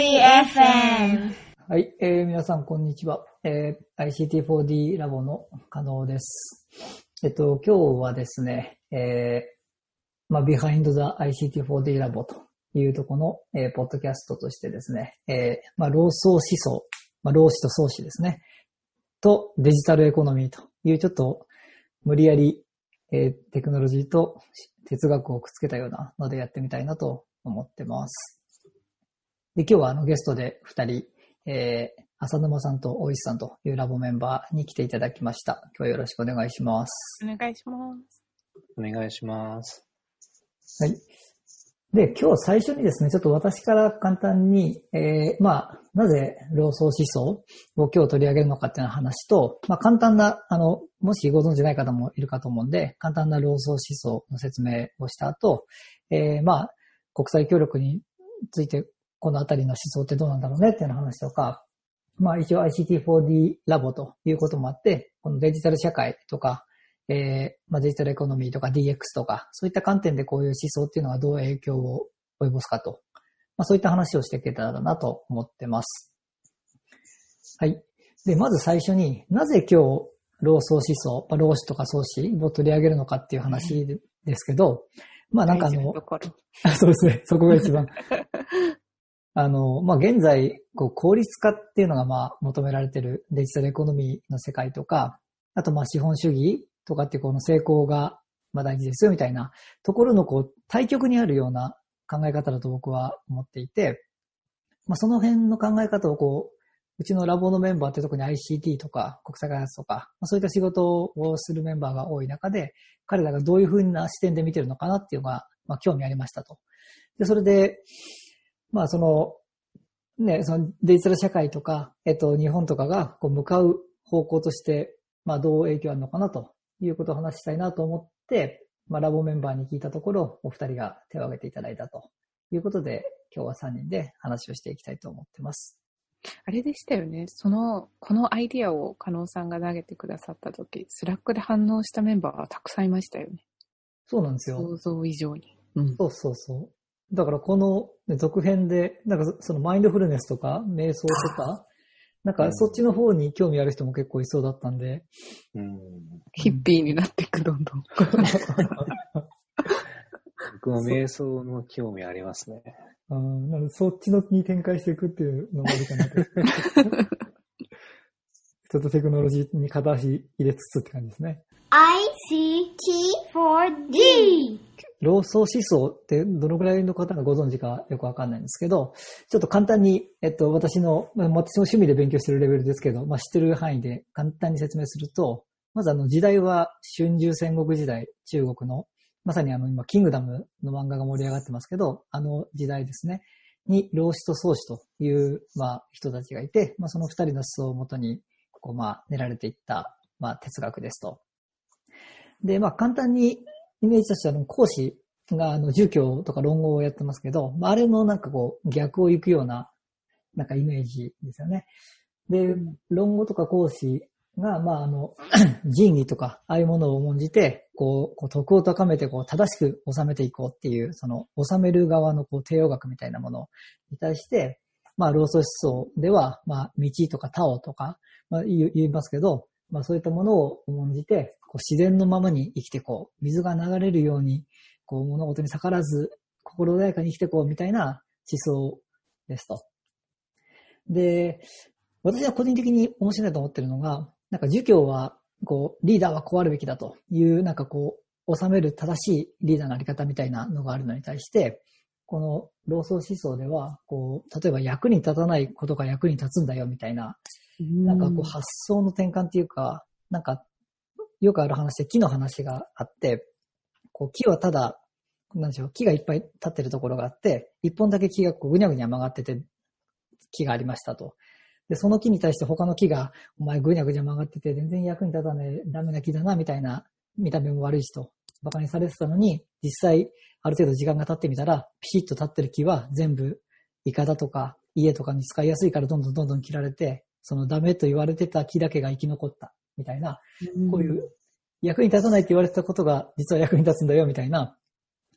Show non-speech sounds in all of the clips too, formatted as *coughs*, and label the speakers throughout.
Speaker 1: FM。
Speaker 2: はい、えー、皆さんこんにちは。えー、ICT4D ラボの加納です。えっと、今日はですね、えー、まあ、Behind the ICT4D ラボというとこの、えー、ポッドキャストとしてですね、えー、まあ、労創思想、まあ、労使と創始ですね、とデジタルエコノミーというちょっと無理やり、えー、テクノロジーと哲学をくっつけたようなのでやってみたいなと思ってます。で、今日はあのゲストで二人、えー、浅沼さんと大石さんというラボメンバーに来ていただきました。今日はよろしくお願いします。
Speaker 3: お願いします。
Speaker 4: お願いします。
Speaker 2: はい。で、今日最初にですね、ちょっと私から簡単に、えー、まあ、なぜ労働思想を今日取り上げるのかっていう話と、まあ、簡単な、あの、もしご存知ない方もいるかと思うんで、簡単な労働思想の説明をした後、えー、まあ、国際協力についてこのあたりの思想ってどうなんだろうねっていう話とか、まあ一応 ICT4D ラボということもあって、このデジタル社会とか、えー、まあデジタルエコノミーとか DX とか、そういった観点でこういう思想っていうのはどう影響を及ぼすかと、まあそういった話をしていけたらなと思ってます。はい。で、まず最初になぜ今日、労創思想、まあ、労使とか創始を取り上げるのかっていう話ですけど、まあなんかあの、*laughs* そうですね、そこが一番 *laughs* あの、まあ、現在、こう、効率化っていうのが、まあ、求められてるデジタルエコノミーの世界とか、あと、ま、資本主義とかってこの成功が、ま、大事ですよみたいなところの、こう、対極にあるような考え方だと僕は思っていて、まあ、その辺の考え方をこう、うちのラボのメンバーって特に ICT とか国際開発とか、まあ、そういった仕事をするメンバーが多い中で、彼らがどういうふうな視点で見てるのかなっていうのが、まあ、興味ありましたと。で、それで、まあその、ね、そのデジタル社会とか、えっと、日本とかがこう向かう方向として、まあどう影響あるのかなということを話したいなと思って、まあラボメンバーに聞いたところ、お二人が手を挙げていただいたということで、今日は3人で話をしていきたいと思ってます。
Speaker 3: あれでしたよね。その、このアイディアを加納さんが投げてくださったとき、 Slack で反応したメンバーはたくさんいましたよね。
Speaker 2: そうなんですよ。
Speaker 3: 想像以上に。
Speaker 2: うん、そうそうそう。だからこの続編で、なんかそのマインドフルネスとか瞑想とか、*laughs* なんかそっちの方に興味ある人も結構いそうだったんで。
Speaker 3: うん、ヒッピーになっていく、どんどん。*laughs*
Speaker 4: 僕も瞑想の興味ありますね。*laughs*
Speaker 2: あなのでそっちのに展開していくっていうのもあるかなと。ちょっとテクノロジーに片足入れつつって感じですね。
Speaker 1: ICT4D
Speaker 2: 労働思想ってどのくらいの方がご存知かよくわかんないんですけど、ちょっと簡単に、えっと、私の、私の趣味で勉強してるレベルですけど、まあ、知ってる範囲で簡単に説明すると、まずあの時代は春秋戦国時代、中国の、まさにあの今、キングダムの漫画が盛り上がってますけど、あの時代ですね、に、老子と宗子という、まあ、人たちがいて、まあ、その二人の思想をもとに、こう、まあ、練られていった、まあ、哲学ですと。で、まあ、簡単にイメージとしては、講師が、あの、住居とか論語をやってますけど、あれのなんかこう、逆を行くような、なんかイメージですよね。で、論語とか講師が、まあ、あの、*clears throat* 仁義とか、ああいうものを重んじて、こう、こう徳を高めて、こう、正しく収めていこうっていう、その、収める側の、こう、帝王学みたいなものに対して、まあ、労組思想では、まあ、道とか、タオとか、まあ、言いますけど、まあ、そういったものを重んじて、こう自然のままに生きてこう、水が流れるように、こう物事に逆らわず、心穏やかに生きてこうみたいな思想ですと。で、私は個人的に面白いと思ってるのが、なんか儒教は、こう、リーダーはこうあるべきだという、なんかこう、収める正しいリーダーのあり方みたいなのがあるのに対して、この労働思想では、こう、例えば役に立たないことが役に立つんだよみたいな、なんかこう発想の転換っていうか、なんかよくある話で木の話があって、こう木はただ、なんでしょう、木がいっぱい立ってるところがあって、一本だけ木がこうぐにゃぐにゃ曲がってて、木がありましたと。で、その木に対して他の木が、お前ぐにゃぐにゃ曲がってて全然役に立たない、ダメな木だな、みたいな、見た目も悪いしと、馬鹿にされてたのに、実際、ある程度時間が経ってみたら、ピシッと立ってる木は全部、イカだとか、家とかに使いやすいからどんどんどんどん切られて、そのダメと言われてた木だけが生き残った。みたいな、こういう役に立たないって言われてたことが実は役に立つんだよみたいな、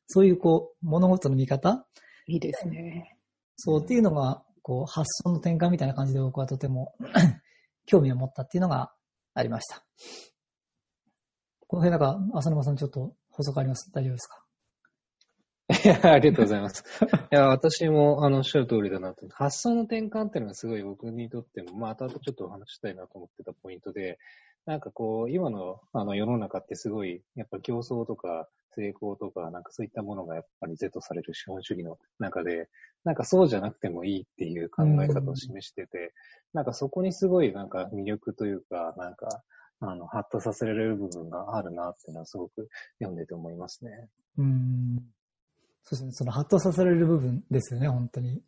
Speaker 2: そういうこう物事の見方？
Speaker 3: いいですね。
Speaker 2: そうっていうのがこう、発想の転換みたいな感じで僕はとても *coughs* 興味を持ったっていうのがありました。この辺なんか、浅沼さんちょっと補足あります？大丈夫ですか？
Speaker 4: いや、ありがとうございます。いや、私も、あの、おっしゃる通りだなと。発想の転換っていうのはすごい僕にとっても、まあ、後々ちょっとお話したいなと思ってたポイントで、なんかこう、今の、あの、世の中ってすごい、やっぱ競争とか、成功とか、なんかそういったものがやっぱり是とされる資本主義の中で、なんかそうじゃなくてもいいっていう考え方を示してて、なんかそこにすごいなんか魅力というか、なんか、あの、ハッとさせられる部分があるなっていうのはすごく読んでて思いますね。
Speaker 2: うん。そうですね。その、ハッとさせられる部分ですよね、本当に。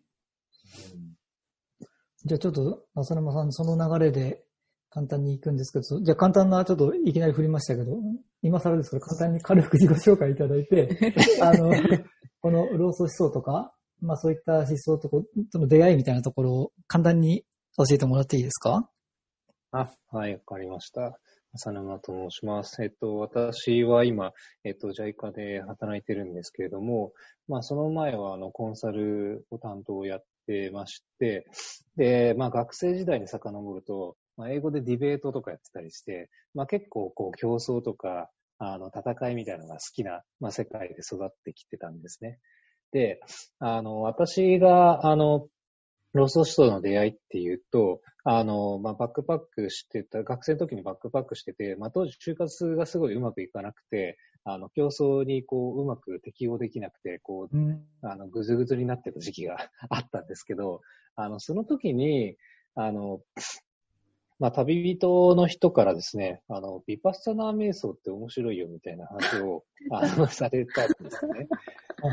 Speaker 2: じゃあちょっと、浅沼さん、その流れで簡単に行くんですけど、じゃあ簡単な、ちょっといきなり振りましたけど、今更ですけど、簡単に軽く自己紹介いただいて、*laughs* あの、この労組思想とか、まあそういった思想とことの出会いみたいなところを簡単に教えてもらっていいですか？
Speaker 4: あ、はい、わかりました。浅沼と申します。えっと、私は今、えっと、JICA で働いてるんですけれども、まあ、その前は、あの、コンサルを担当をやってまして、で、まあ、学生時代に遡ると、まあ、英語でディベートとかやってたりして、まあ、結構、こう、競争とか、あの、戦いみたいなのが好きな、まあ、世界で育ってきてたんですね。で、あの、私が、あの、ロスとの出会いっていうと、あの、まあ、バックパックしてた、学生の時にバックパックしてて、まあ、当時就活がすごいうまくいかなくて、あの、競争にこう、うまく適応できなくて、こう、
Speaker 2: うん。
Speaker 4: あの、ぐずぐずになってた時期が *laughs* あったんですけど、あの、その時に、あの、まあ、旅人の人からですね、あの、ビパッサナー瞑想って面白いよみたいな話を、*laughs* あの、されたんですね。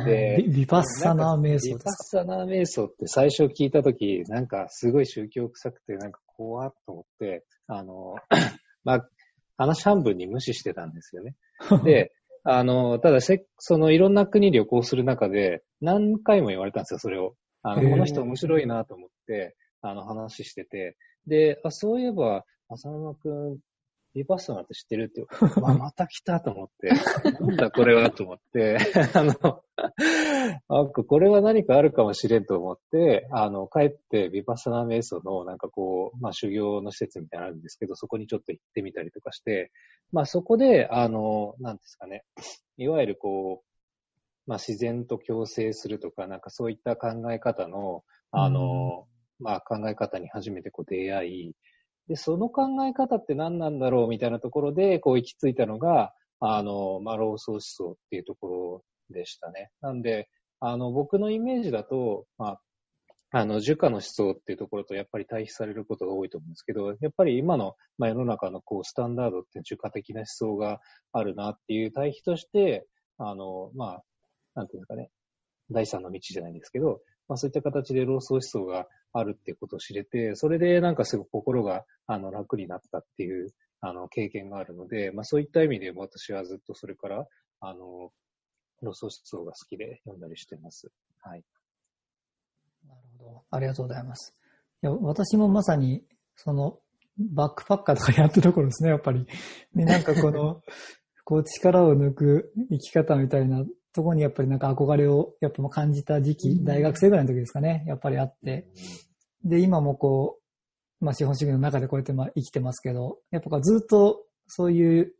Speaker 4: で
Speaker 2: ビビパッサナー瞑想
Speaker 4: ビパッ
Speaker 2: です
Speaker 4: サナー瞑想って最初聞いたとき、なんかすごい宗教臭くて、なんか怖っと思って、あの、*clears throat* まあ、話半分に無視してたんですよね。
Speaker 2: か *laughs*
Speaker 4: で、あの、ただせ、そのいろんな国旅行する中で何回も言われたんですよ、それを。あの、この人面白いなと思って、あの、話してて。で、あ、そういえば、浅沼くん、ビパッサナーって知ってるって、*laughs* ままた来たと思って、なんだこれはと思って、*laughs* あの、あ、これは何かあるかもしれんと思って、あの、帰ってビパッサナー瞑想のなんかこう、まあ修行の施設みたいなのあるんですけど、そこにちょっと行ってみたりとかして、まあそこで、あの、なんですかね、いわゆるこう、まあ自然と共生するとか、なんかそういった考え方の、あの、まあ考え方に初めてこう出会い、で、その考え方って何なんだろうみたいなところで、こう行き着いたのが、あの、まあ、老僧思想っていうところでしたね。なんで、あの、僕のイメージだと、まあ、あの、儒家の思想っていうところとやっぱり対比されることが多いと思うんですけど、やっぱり今の、まあ、世の中のこう、スタンダードって儒家的な思想があるなっていう対比として、あの、まあ、なんていうんですかね、第三の道じゃないんですけど、まあそういった形で老僧思想があるってことを知れて、それでなんかすごく心があの楽になったっていうあの経験があるので、まあそういった意味で私はずっとそれから、あの、老僧思想が好きで読んだりしてます。はい。
Speaker 2: なるほど。ありがとうございます。いや、私もまさに、その、バックパッカーとかやってるところですね、やっぱり。でなんかこの、こう力を抜く生き方みたいなところにやっぱりなんか憧れをやっぱ感じた時期、大学生ぐらいの時ですかね、やっぱりあって。で、今もこう、まあ資本主義の中でこうやってまあ生きてますけど、やっぱずっとそういう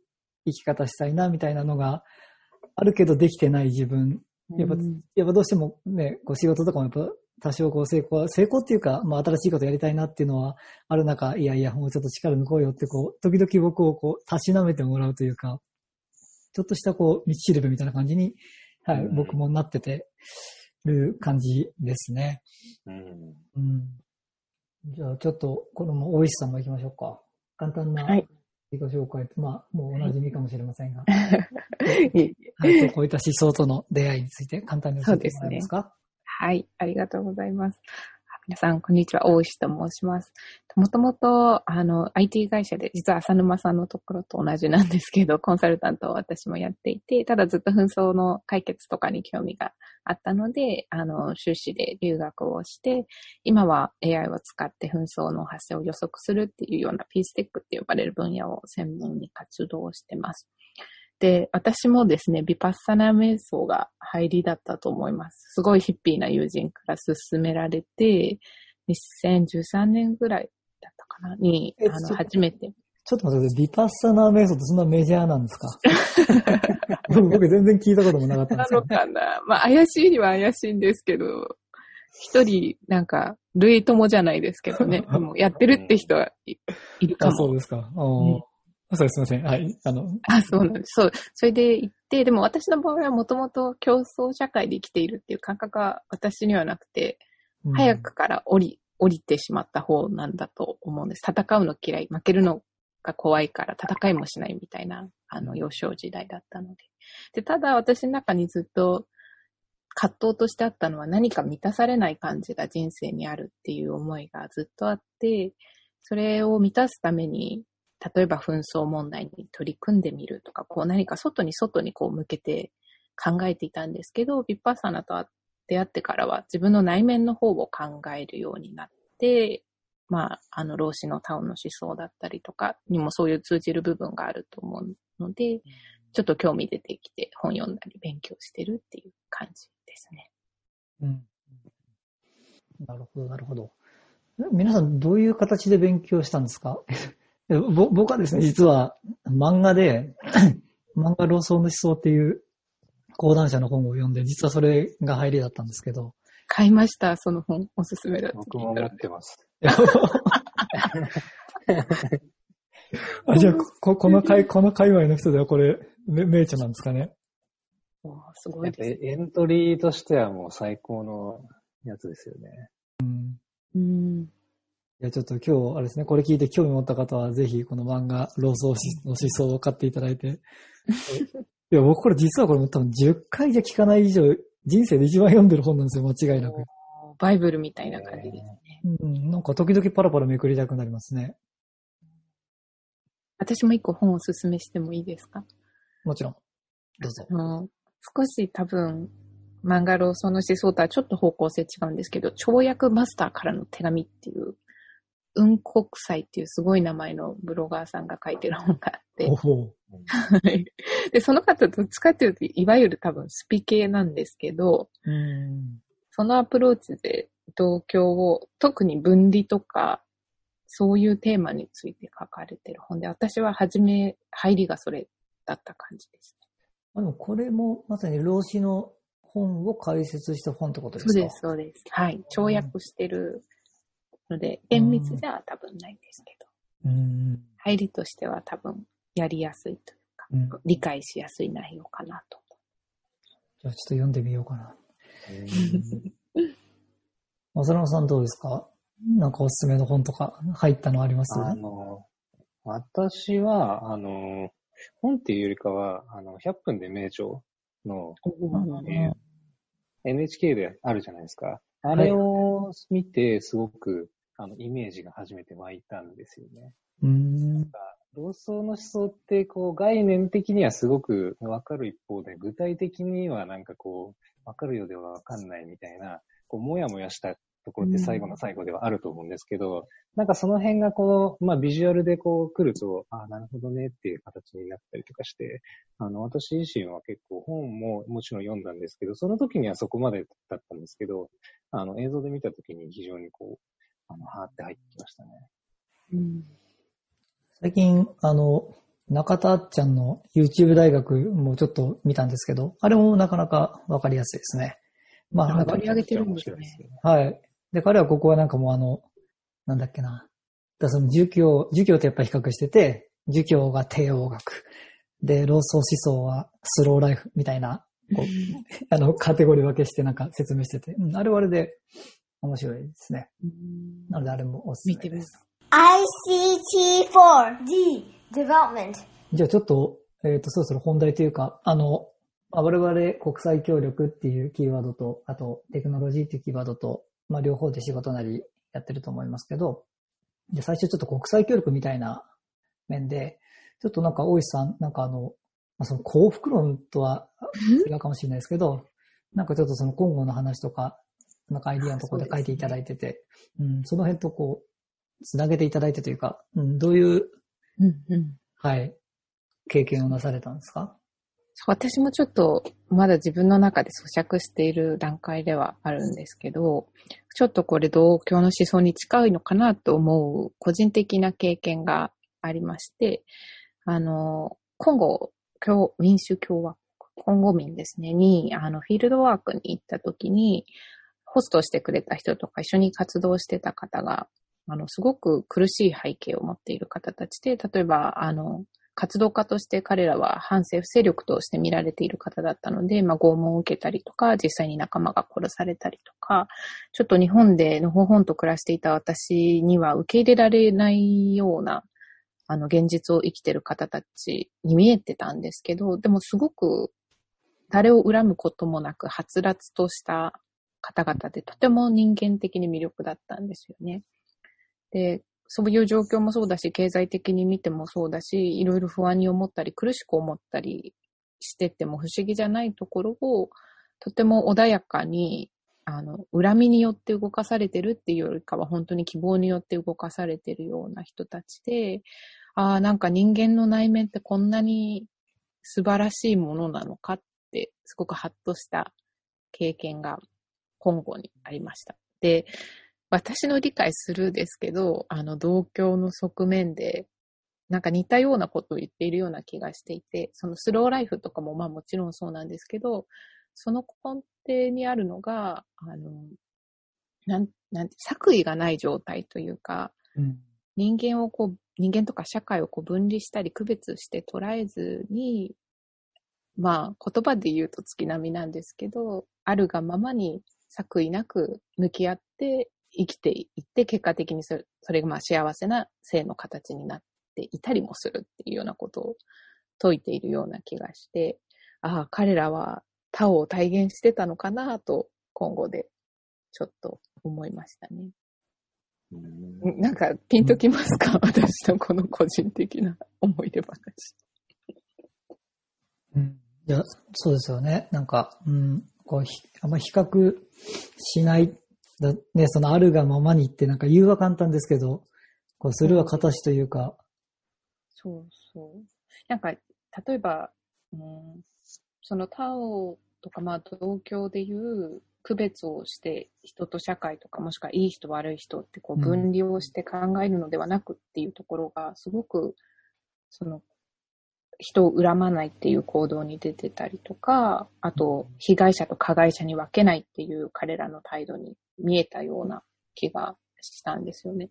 Speaker 2: 生き方したいなみたいなのがあるけどできてない自分。やっぱ
Speaker 3: うん
Speaker 2: やっぱどうしてもね、こう仕事とかもやっぱ多少こう成功、成功っていうか、まあ新しいことやりたいなっていうのはある中、いやいや、もうちょっと力抜こうよってこう、時々僕をこう、たしなめてもらうというか、ちょっとしたこう、道しるべみたいな感じに、はい、
Speaker 4: うん
Speaker 2: 僕もなっててる感じですね。
Speaker 4: うん。
Speaker 2: うん。じゃあちょっと、この大石さんも行きましょうか。簡単な
Speaker 3: はい
Speaker 2: 自己紹介、まあ、もうお馴染みかもしれませんが、*laughs*
Speaker 3: いい
Speaker 2: はい、こういった思想との出会いについて簡単に教えてもらえますか？
Speaker 3: はい、ありがとうございます。皆さん、こんにちは。大石と申します。もともと、あの、IT 会社で、実は浅沼さんのところと同じなんですけど、コンサルタントを私もやっていて、ただずっと紛争の解決とかに興味があったので、あの、修士で留学をして、今は AI を使って紛争の発生を予測するっていうようなピーステックって呼ばれる分野を専門に活動してます。で、私もですね、ビパッサナー瞑想が入りだったと思います。すごいヒッピーな友人から勧められて、2013年ぐらいだったかな？に、あの、初めて。
Speaker 2: ちょっと待ってください。ビパッサナー瞑想ってそんなメジャーなんですか？*laughs* 僕全然聞いたこともなかったんで
Speaker 3: なの
Speaker 2: すよ、ね。
Speaker 3: かな？まあ、怪しいには怪しいんですけど、一人、なんか、類友じゃないですけどね。*laughs* でもやってるって人はいいるか
Speaker 2: あ、そう
Speaker 3: も。
Speaker 2: ですか。おーあそうです、すみません。はい。あの、
Speaker 3: あ、そうなんです。そう。それで行って、でも私の場合はもともと競争社会で生きているっていう感覚が私にはなくて、
Speaker 2: うん
Speaker 3: 早くから降り、降りてしまった方なんだと思うんです。戦うの嫌い、負けるのが怖いから戦いもしないみたいな、あの、幼少時代だったので。で、ただ私の中にずっと葛藤としてあったのは何か満たされない感じが人生にあるっていう思いがずっとあって、それを満たすために、例えば紛争問題に取り組んでみるとか、こう何か外に外にこう向けて考えていたんですけど、ビッパッサナと出会ってからは自分の内面の方を考えるようになって、まあ、あの、老子のタオンの思想だったりとかにもそういう通じる部分があると思うので、ちょっと興味出てきて本読んだり勉強してるっていう感じですね。
Speaker 2: うん。なるほど、なるほど。皆さん、どういう形で勉強したんですか？えぼ僕はですね、実は漫画で、*clears throat* 漫画老僧の思想っていう講談社の本を読んで、実はそれが入りだったんですけど、
Speaker 3: 買いました、その本。おすすめだって
Speaker 4: 僕も持。ってます。
Speaker 2: あじゃあこ、この界、この界隈の人ではこれ、め名著なんですかね？
Speaker 3: すごいです。
Speaker 4: エントリーとしてはもう最高のやつですよね。
Speaker 3: うん。
Speaker 2: いや、ちょっと今日、あれですね、これ聞いて興味持った方は、ぜひこの漫画、老僧の思想を買っていただいて。*laughs* いや、僕これ実はこれも多分10回じゃ聞かない以上、人生で一番読んでる本なんですよ、間違いなく。
Speaker 3: バイブルみたいな感じですね。
Speaker 2: うん、なんか時々パラパラめくりたくなりますね。
Speaker 3: 私も一個本をおすすめしてもいいですか？
Speaker 2: もちろん。どうぞ。
Speaker 3: あの少し多分、漫画ローソンの思想とはちょっと方向性違うんですけど、跳躍マスターからの手紙っていう、雲国祭っていうすごい名前のブロガーさんが書いてる本があってで、その方どっちかっていうと、いわゆる多分スピ系なんですけど、
Speaker 2: う。うん。
Speaker 3: そのアプローチで同居を、特に分離とか、そういうテーマについて書かれてる本で、私は初め、入りがそれだった感じですね。
Speaker 2: あでもこれもまさに老子の本を解説した本ってことですか？
Speaker 3: そうです、そうです。はい。跳躍してるので、厳密では多分ないんですけど、
Speaker 2: うん。
Speaker 3: 入りとしては多分やりやすいというか、
Speaker 2: うん。
Speaker 3: 理解しやすい内容かなと。
Speaker 2: じゃあちょっと読んでみようかな。浅野さんどうですか？なんかおすすめの本とか入ったのあります？
Speaker 4: あの、私は、あの、本っていうよりかは、あの、100分で名著の、えー NHK であるじゃないですか。あれを見て、すごく、あの、イメージが初めて湧いたんですよね。
Speaker 2: うん。
Speaker 4: 同窓の思想って、こう、概念的にはすごくわかる一方で、具体的にはなんかこう、わかるようではわかんないみたいな、こう、もやもやしたところって最後の最後ではあると思うんですけど、なんかその辺がこう、まあビジュアルでこう来ると、ああ、なるほどねっていう形になったりとかして、あの、私自身は結構本ももちろん読んだんですけど、その時にはそこまでだったんですけど、あの、映像で見た時に非常にこう、あの、はーって入ってきましたね。
Speaker 3: うん
Speaker 2: 最近、あの、中田あっちゃんの YouTube 大学もちょっと見たんですけど、あれもなかなかわかりやすいですね。まあ、なんか
Speaker 3: 取り上げてるんですね。
Speaker 2: はい。で、彼はここはなんかもうあの、なんだっけな。だその儒教、儒教とやっぱり比較してて、儒教が帝王学。で、老僧思想はスローライフみたいな、こう、*laughs* あの、カテゴリー分けしてなんか説明してて、うん、あれはあれで面白いですね。
Speaker 3: うん
Speaker 2: なのであれもおすすめ
Speaker 3: 見てみ
Speaker 2: です。
Speaker 1: ICT4D Development
Speaker 2: じゃあちょっと、えっ、と、そろそろ本題というか、あの、まあ我々国際協力っていうキーワードと、あとテクノロジーっていうキーワードと、まあ両方で仕事なりやってると思いますけど、で、最初ちょっと国際協力みたいな面で、ちょっとなんか大石さん、なんかあの、まあ、その幸福論とは違うかもしれないですけど、なんかちょっとその今後の話とか、なんかアイディアのところで書いていただいてて、うん、その辺とこう、つなげていただいてというか、うん、どういう、
Speaker 3: うんうん。
Speaker 2: はい、経験をなされたんですか？
Speaker 3: 私もちょっとまだ自分の中で咀嚼している段階ではあるんですけど、ちょっとこれ同居の思想に近いのかなと思う個人的な経験がありまして、あの、コンゴ共民主共和国、コンゴ民ですね、に、あの、フィールドワークに行った時に、ホストしてくれた人とか一緒に活動してた方が、あの、すごく苦しい背景を持っている方たちで、例えば、あの、活動家として彼らは反政府勢力として見られている方だったので、まあ、拷問を受けたりとか、実際に仲間が殺されたりとか、ちょっと日本でのほほんと暮らしていた私には受け入れられないような、あの、現実を生きている方たちに見えてたんですけど、でもすごく誰を恨むこともなく、はつらつとした方々で、とても人間的に魅力だったんですよね。で、そういう状況もそうだし、経済的に見てもそうだし、いろいろ不安に思ったり、苦しく思ったりしてても不思議じゃないところを、とても穏やかに、あの、恨みによって動かされてるっていうよりかは、本当に希望によって動かされてるような人たちで、ああ、なんか人間の内面ってこんなに素晴らしいものなのかって、すごくハッとした経験が今後にありました。で、私の理解するですけど、あの、同居の側面で、なんか似たようなことを言っているような気がしていて、そのスローライフとかもまあもちろんそうなんですけど、その根底にあるのが、あの、なん、なんて、作為がない状態というか、
Speaker 2: うん。
Speaker 3: 人間をこう、人間とか社会をこう分離したり区別して捉えずに、まあ言葉で言うと月並みなんですけど、あるがままに作為なく向き合って生きていって、結果的にそれそれがまあ幸せな性の形になっていたりもするっていうようなことを説いているような気がして、ああ、彼らは他を体現してたのかなと今後でちょっと思いましたね。なんかピンときますか、*laughs* 私のこの個人的な思い出話。
Speaker 2: うん。いや、そうですよね。なんか、うん、こう、ひあんま比較しない、だね、そのあるがままにって、なんか言うは簡単ですけど、こう、するは形というか、
Speaker 3: そうそう。なんか、例えば、うん、そのタオとか、まあ、同居でいう区別をして、人と社会とか、もしくはいい人悪い人ってこう分離をして考えるのではなくっていうところが、すごく、その、人を恨まないっていう行動に出てたりとか、あと、被害者と加害者に分けないっていう彼らの態度に見えたような気がしたんですよね。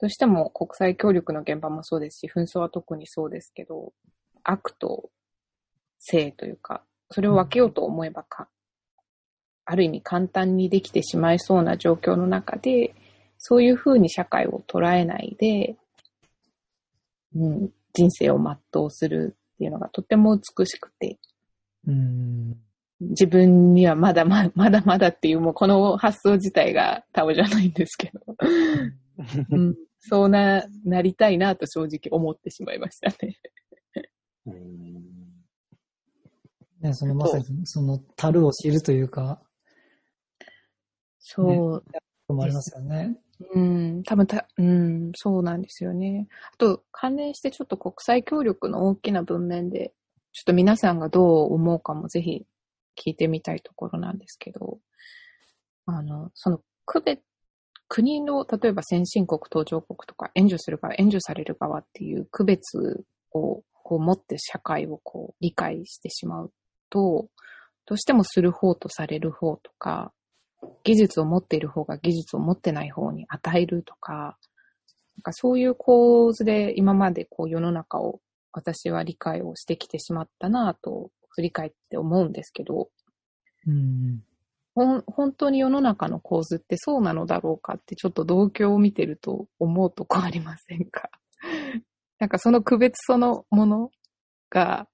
Speaker 3: どうしても国際協力の現場もそうですし、紛争は特にそうですけど、悪と性というか、それを分けようと思えばか、ある意味簡単にできてしまいそうな状況の中で、そういうふうに社会を捉えないで、うん、人生を全うするっていうのがとても美しくて、
Speaker 2: うん。
Speaker 3: 自分にはまだま *laughs* まだまだっていう、もうこの発想自体がタオじゃないんですけど、*laughs* うん、そうな、なりたいなと正直思ってしまいましたね。
Speaker 4: うん。
Speaker 2: ね、そのまさに、その、樽を知るというか、
Speaker 3: そう、
Speaker 2: もありますよね。
Speaker 3: うん、多分た、うん、そうなんですよね。あと、関連してちょっと国際協力の大きな文面で、ちょっと皆さんがどう思うかもぜひ聞いてみたいところなんですけど、あの、その区別、国の、例えば先進国、途上国とか、援助する側、援助される側っていう区別をこう持って社会をこう理解してしまうと、どうしてもする方とされる方とか、技術を持っている方が技術を持ってない方に与えるとか、なんかそういう構図で今までこう世の中を私は理解をしてきてしまったなぁと振り返って思うんですけど、
Speaker 2: うん。
Speaker 3: ほん本当に世の中の構図ってそうなのだろうかってちょっと同居を見てると思うとこありませんか？*laughs* なんかその区別そのものが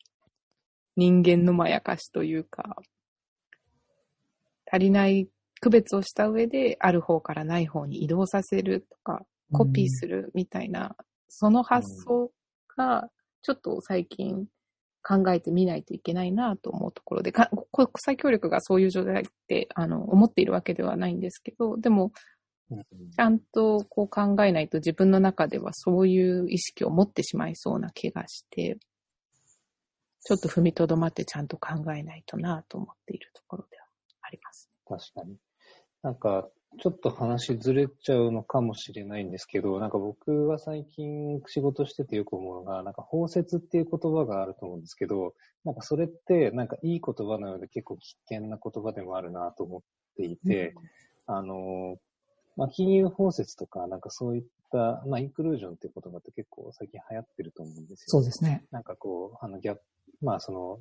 Speaker 3: 人間のまやかしというか、足りない区別をした上である方からない方に移動させるとか、コピーするみたいな、その発想がちょっと最近考えてみないといけないなと思うところで、か国際協力がそういう状態ってあの思っているわけではないんですけど、でも
Speaker 4: うん
Speaker 3: ちゃんとこう考えないと自分の中ではそういう意識を持ってしまいそうな気がして、ちょっと踏みとどまってちゃんと考えないとなと思っているところではあります。
Speaker 4: 確かに。なんか、ちょっと話ずれちゃうのかもしれないんですけど、なんか僕は最近仕事しててよく思うのが、なんか包摂っていう言葉があると思うんですけど、なんかそれってなんかいい言葉なので結構危険な言葉でもあるなと思っていて、あの、まあ、金融包摂とか、なんかそういった、まあ、インクルージョンっていう言葉って結構最近流行ってると思うんですよ。
Speaker 2: そうですね。
Speaker 4: なんかこう、あの、ギャップ、まあその、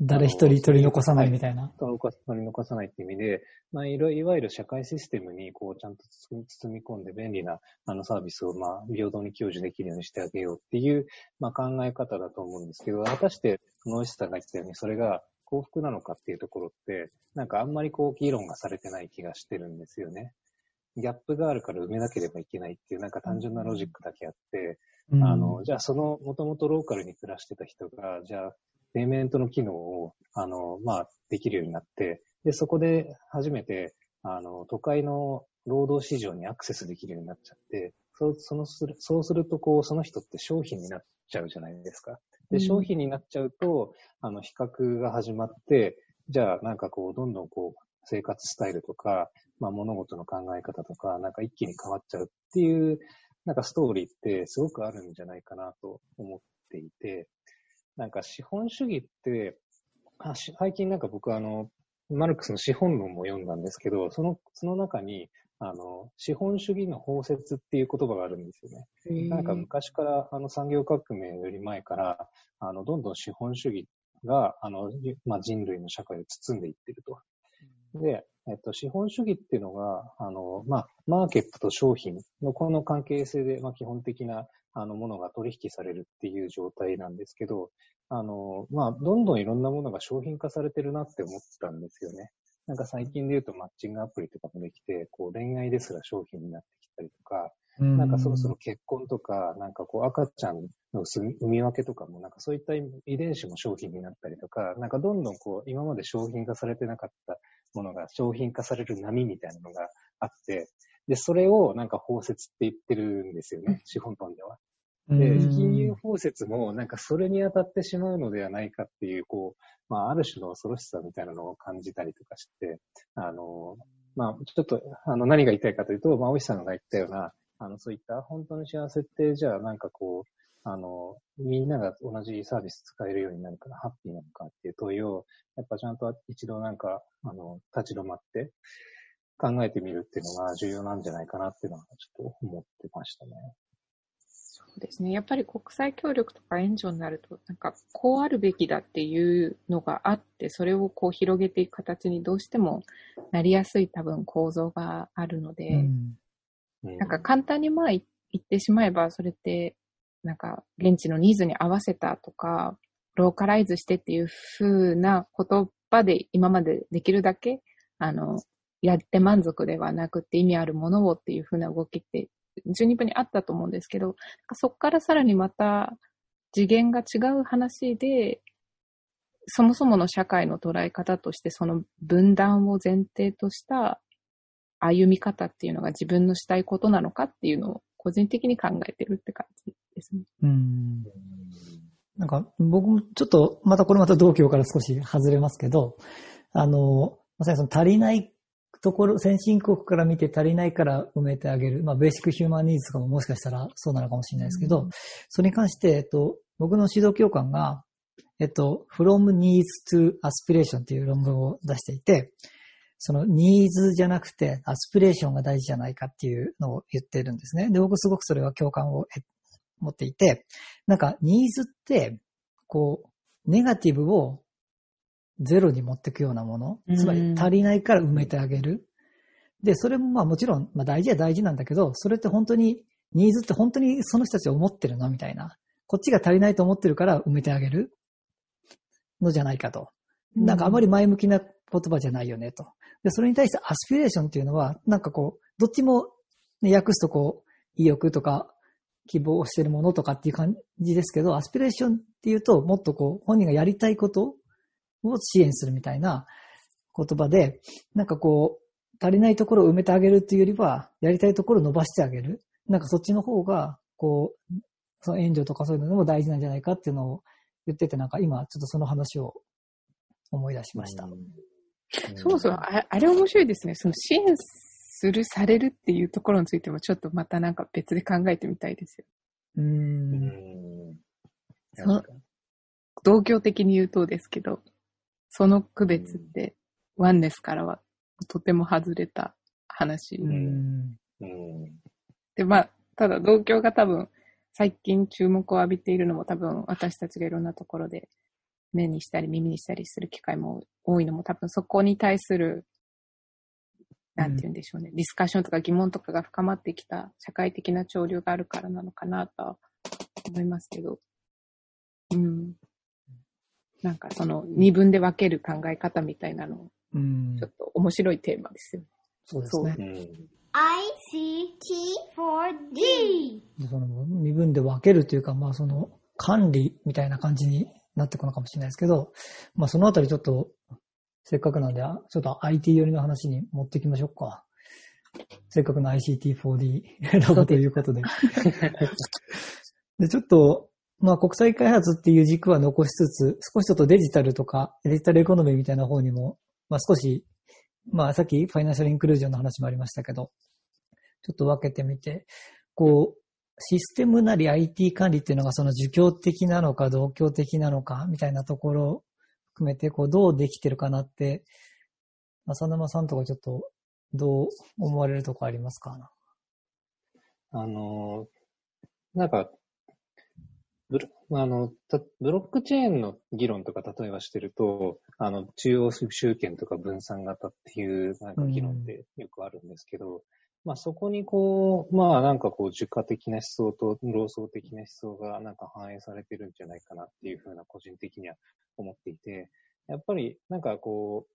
Speaker 2: 誰一人取り残さないみたいな。
Speaker 4: 取り残さないっていう意味で、まあ、いろいわゆる社会システムに、こう、ちゃんと包み込んで便利な、あの、サービスを、まあ、平等に享受できるようにしてあげようっていう、まあ、考え方だと思うんですけど、果たして、野石さんが言ってたように、それが幸福なのかっていうところって、なんかあんまりこう、議論がされてない気がしてるんですよね。ギャップがあるから埋めなければいけないっていう、なんか単純なロジックだけあって、
Speaker 2: うん
Speaker 4: あの、じゃあその、もともとローカルに暮らしてた人が、じゃあ、ペイメントの機能を、あの、まあ、できるようになって、で、そこで初めて、あの、都会の労働市場にアクセスできるようになっちゃって、そう、そのする、そうすると、こう、その人って商品になっちゃうじゃないですか。で、
Speaker 3: うん
Speaker 4: 商品になっちゃうと、あの、比較が始まって、じゃあ、なんかこう、どんどんこう、生活スタイルとか、まあ、物事の考え方とか、なんか一気に変わっちゃうっていう、なんかストーリーってすごくあるんじゃないかなと思っていて、なんか資本主義って、あし最近なんか僕あの、マルクスの資本論も読んだんですけど、その、その中に、あの、資本主義の包摂っていう言葉があるんですよね。なんか昔から、あの産業革命より前から、あの、どんどん資本主義が、あの、まあ、人類の社会を包んでいってると。で、えっと、資本主義っていうのが、あの、まあ、マーケットと商品のこの関係性で、まあ、基本的な、あの、ものが取引されるっていう状態なんですけど、あの、まあ、どんどんいろんなものが商品化されてるなって思ったんですよね。なんか最近で言うとマッチングアプリとかもできて、こう恋愛ですら商品になってきたりとか、なんかそろそろ結婚とか、なんかこう赤ちゃんの産み分けとかも、なんかそういった遺伝子も商品になったりとか、なんかどんどんこう今まで商品化されてなかったものが商品化される波みたいなのがあって、で、それをなんか包摂って言ってるんですよね、資本論では。で、金融包摂もなんかそれに当たってしまうのではないかっていう、こう、まあある種の恐ろしさみたいなのを感じたりとかして、あの、まあちょっと、あの何が言いたいかというと、まあ、おいさんが言ったような、あの、そういった本当の幸せって、じゃあなんかこう、あの、みんなが同じサービス使えるようになるからハッピーなのかっていう問いを、やっぱちゃんと一度なんか、あの、立ち止まって考えてみるっていうのが重要なんじゃないかなっていうのはちょっと思ってましたね。
Speaker 3: そうですね。やっぱり国際協力とか援助になると、なんかこうあるべきだっていうのがあって、それをこう広げていく形にどうしてもなりやすい多分構造があるので、
Speaker 2: うん
Speaker 3: なんか簡単にまあ言ってしまえば、それって、なんか現地のニーズに合わせたとか、ローカライズしてっていう風な言葉で今までできるだけ、あの、やって満足ではなくて意味あるものをっていう風な動きって十二分にあったと思うんですけど、そこからさらにまた次元が違う話で、そもそもの社会の捉え方としてその分断を前提とした歩み方っていうのが自分のしたいことなのかっていうのを個人的に考えてるって感じですね。
Speaker 2: うん。なんか、僕もちょっと、またこれまた同居から少し外れますけど、あの、まさにその足りないところ、先進国から見て足りないから埋めてあげる。まあ、ベーシックヒューマンニーズとかももしかしたらそうなのかもしれないですけど、
Speaker 3: うん
Speaker 2: それに関して、えっと、僕の指導教官が、えっと、from needs to aspiration っていう論文を出していて、そのニーズじゃなくてアスピレーションが大事じゃないかっていうのを言ってるんですね。で、僕すごくそれは共感を得持っていて、なんかニーズって、こう、ネガティブをゼロに持っていくようなもの
Speaker 3: う。ん
Speaker 2: つまり足りないから埋めてあげる。で、それもまあもちろん、まあ大事は大事なんだけど、それって本当に、ニーズって本当にその人たちは思ってるのみたいな。こっちが足りないと思ってるから埋めてあげるのじゃないかと。なんかあまり前向きな言葉じゃないよねと。で、それに対してアスピレーションっていうのは、なんかこう、どっちも、ね、訳すとこう、意欲とか、希望をしてるものとかっていう感じですけど、アスピレーションっていうと、もっとこう、本人がやりたいことを支援するみたいな言葉で、なんかこう、足りないところを埋めてあげるっていうよりは、やりたいところを伸ばしてあげる。なんかそっちの方が、こう、その援助とかそういうのでも大事なんじゃないかっていうのを言ってて、なんか今、ちょっとその話を思い出しました。
Speaker 3: そうそう、ああれ面白いですね。その支援する、されるっていうところについても、ちょっとまたなんか別で考えてみたいですよ。
Speaker 2: う
Speaker 4: んん。
Speaker 3: そう同居的に言うとですけど、その区別って、ワンネスからはとても外れた話。
Speaker 2: うん。
Speaker 4: うん。
Speaker 3: で、まあ、ただ同居が多分、最近注目を浴びているのも多分、私たちがいろんなところで目にしたり耳にしたりする機会も多いのも多分そこに対する、なんて言うんでしょうね、ディスカッションとか疑問とかが深まってきた社会的な潮流があるからなのかなとは思いますけど、うん。なんかその二分で分ける考え方みたいなの、
Speaker 2: うん
Speaker 3: ちょっと面白いテーマですよね。
Speaker 2: そうですね。
Speaker 4: うん。
Speaker 1: ICT4D.
Speaker 2: でその身分で分けるというか、まあその管理みたいな感じになってくのかもしれないですけど、まあそのあたりちょっと、せっかくなんで、あちょっと IT 寄りの話に持っていきましょうか。せっかくの ICT4D *laughs* ラボということで。で、ちょっと、まあ国際開発っていう軸は残しつつ、少しちょっとデジタルとかデジタルエコノミーみたいな方にも、まあ少し、まあさっきファイナンシャルインクルージョンの話もありましたけど、ちょっと分けてみて、こう、システムなり IT 管理っていうのがその儒教的なのか同教的なのかみたいなところを含めて、こう、どうできてるかなって、浅沼さんとかちょっとどう思われるとこありますか？
Speaker 4: あの、なんか、ブロあのブロックチェーンの議論とか例えばしてると、あの、中央集権とか分散型っていうなんか議論ってよくあるんですけど、まあそこにこう、まあなんかこう、儒家的な思想と老僧的な思想がなんか反映されてるんじゃないかなっていうふうな個人的には思っていて、やっぱりなんかこ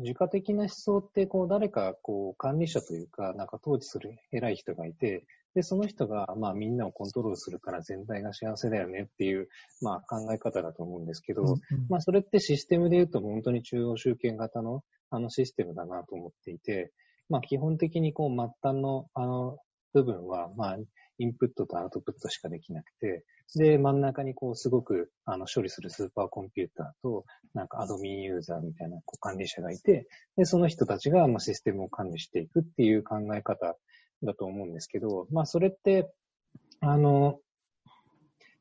Speaker 4: う、儒家的な思想ってこう誰かこう管理者というか、なんか統治する偉い人がいて、で、その人が、まあみんなをコントロールするから全体が幸せだよねっていう、まあ考え方だと思うんですけど、まあそれってシステムで言うと本当に中央集権型のあのシステムだなと思っていて、まあ基本的にこう末端のあの部分は、まあインプットとアウトプットしかできなくて、で、真ん中にこうすごくあの処理するスーパーコンピューターと、なんかアドミンユーザーみたいなこう管理者がいて、で、その人たちがまあシステムを管理していくっていう考え方だと思うんですけど、まあそれって、あの、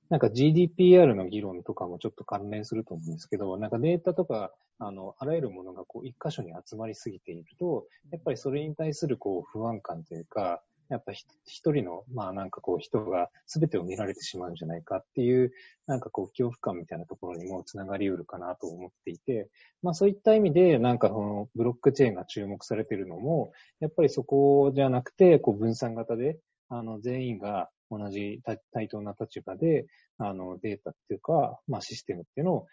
Speaker 4: なんか GDPR の議論とかもちょっと関連すると思うんですけど、なんかデータとか、あの、あらゆるものがこう一箇所に集まりすぎていると、やっぱりそれに対するこう不安感というか、やっぱ一人の、まあなんかこう人が全てを見られてしまうんじゃないかっていう、なんかこう恐怖感みたいなところにもつながりうるかなと思っていて、まあそういった意味で、なんかそのブロックチェーンが注目されているのも、やっぱりそこじゃなくて、こう分散型で、あの全員が同じ対等な立場で、あのデータっていうか、まあシステムっていうのを、